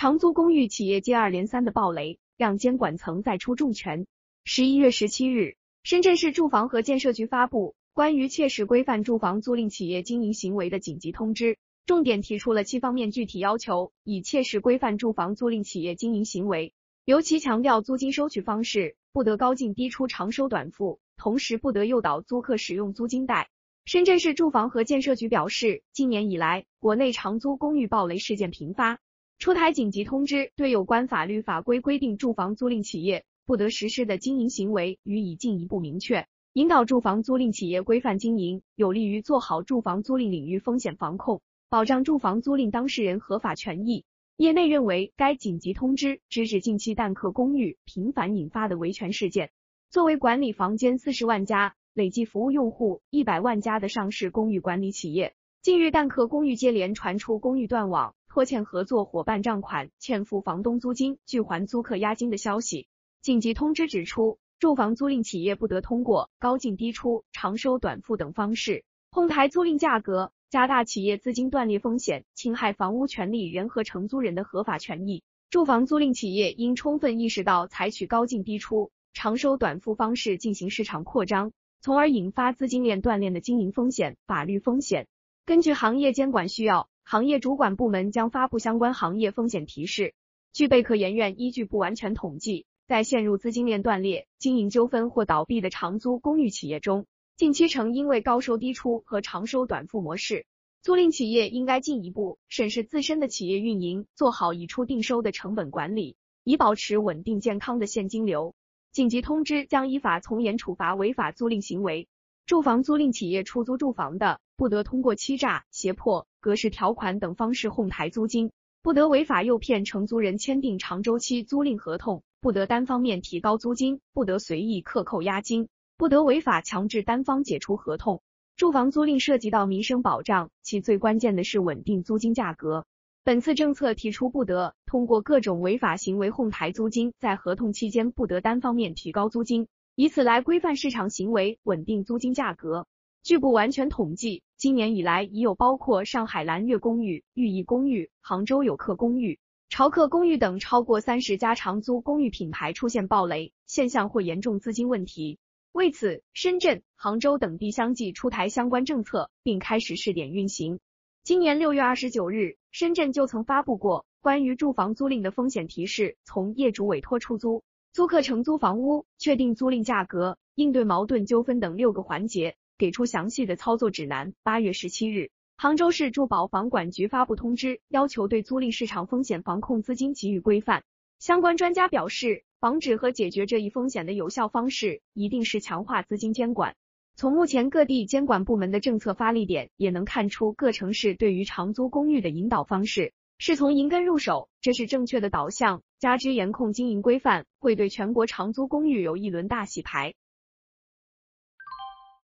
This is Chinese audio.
长租公寓企业接二连三的暴雷，让监管层再出重拳。十一月十七日，深圳市住房和建设局发布关于切实规范住房租赁企业经营行为的紧急通知，重点提出了七方面具体要求，以切实规范住房租赁企业经营行为。尤其强调租金收取方式不得高进低出、长收短付，同时不得诱导租客使用租金贷。深圳市住房和建设局表示，今年以来，国内长租公寓暴雷事件频发，出台紧急通知，对有关法律法规规定住房租赁企业不得实施的经营行为予以进一步明确，引导住房租赁企业规范经营，有利于做好住房租赁领域风险防控，保障住房租赁当事人合法权益。业内认为，该紧急通知直指近期蛋壳公寓频繁引发的维权事件。作为管理房间四十万家。累计服务用户一百万家的上市公寓管理企业，近日蛋壳公寓接连传出公寓断网、拖欠合作伙伴账款、欠付房东租金、拒还租客押金的消息。紧急通知指出，住房租赁企业不得通过高进低出、长收短付等方式哄抬租赁价格，加大企业资金断裂风险，侵害房屋权利人和承租人的合法权益。住房租赁企业应充分意识到采取高进低出、长收短付方式进行市场扩张。从而引发资金链断裂的经营风险、法律风险。根据行业监管需要，行业主管部门将发布相关行业风险提示。据贝壳研院依据不完全统计，在陷入资金链断裂、经营纠纷或倒闭的长租公寓企业中，近七成因为高收低出和长收短付模式。租赁企业应该进一步审视自身的企业运营，做好以出定收的成本管理，以保持稳定健康的现金流。紧急通知将依法从严处罚违法租赁行为。住房租赁企业出租住房的，不得通过欺诈、胁迫、格式条款等方式哄抬租金，不得违法诱骗承租人签订长周期租赁合同，不得单方面提高租金，不得随意克扣押金，不得违法强制单方解除合同。住房租赁涉及到民生保障，其最关键的是稳定租金价格。本次政策提出，不得通过各种违法行为哄抬租金，在合同期间不得单方面提高租金，以此来规范市场行为，稳定租金价格。据不完全统计，今年以来已有包括上海蓝月公寓、寓意公寓、杭州有客公寓、朝客公寓等超过三十家长租公寓品牌出现暴雷现象或严重资金问题。为此，深圳、杭州等地相继出台相关政策，并开始试点运行。今年六月二十九日。深圳就曾发布过关于住房租赁的风险提示，从业主委托出租、租客承租房屋、确定租赁价格、应对矛盾纠纷等六个环节，给出详细的操作指南。八月十七日，杭州市住保房管局发布通知，要求对租赁市场风险防控资金给予规范。相关专家表示，防止和解决这一风险的有效方式，一定是强化资金监管。从目前各地监管部门的政策发力点，也能看出各城市对于长租公寓的引导方式是从银根入手，这是正确的导向。加之严控经营规范，会对全国长租公寓有一轮大洗牌。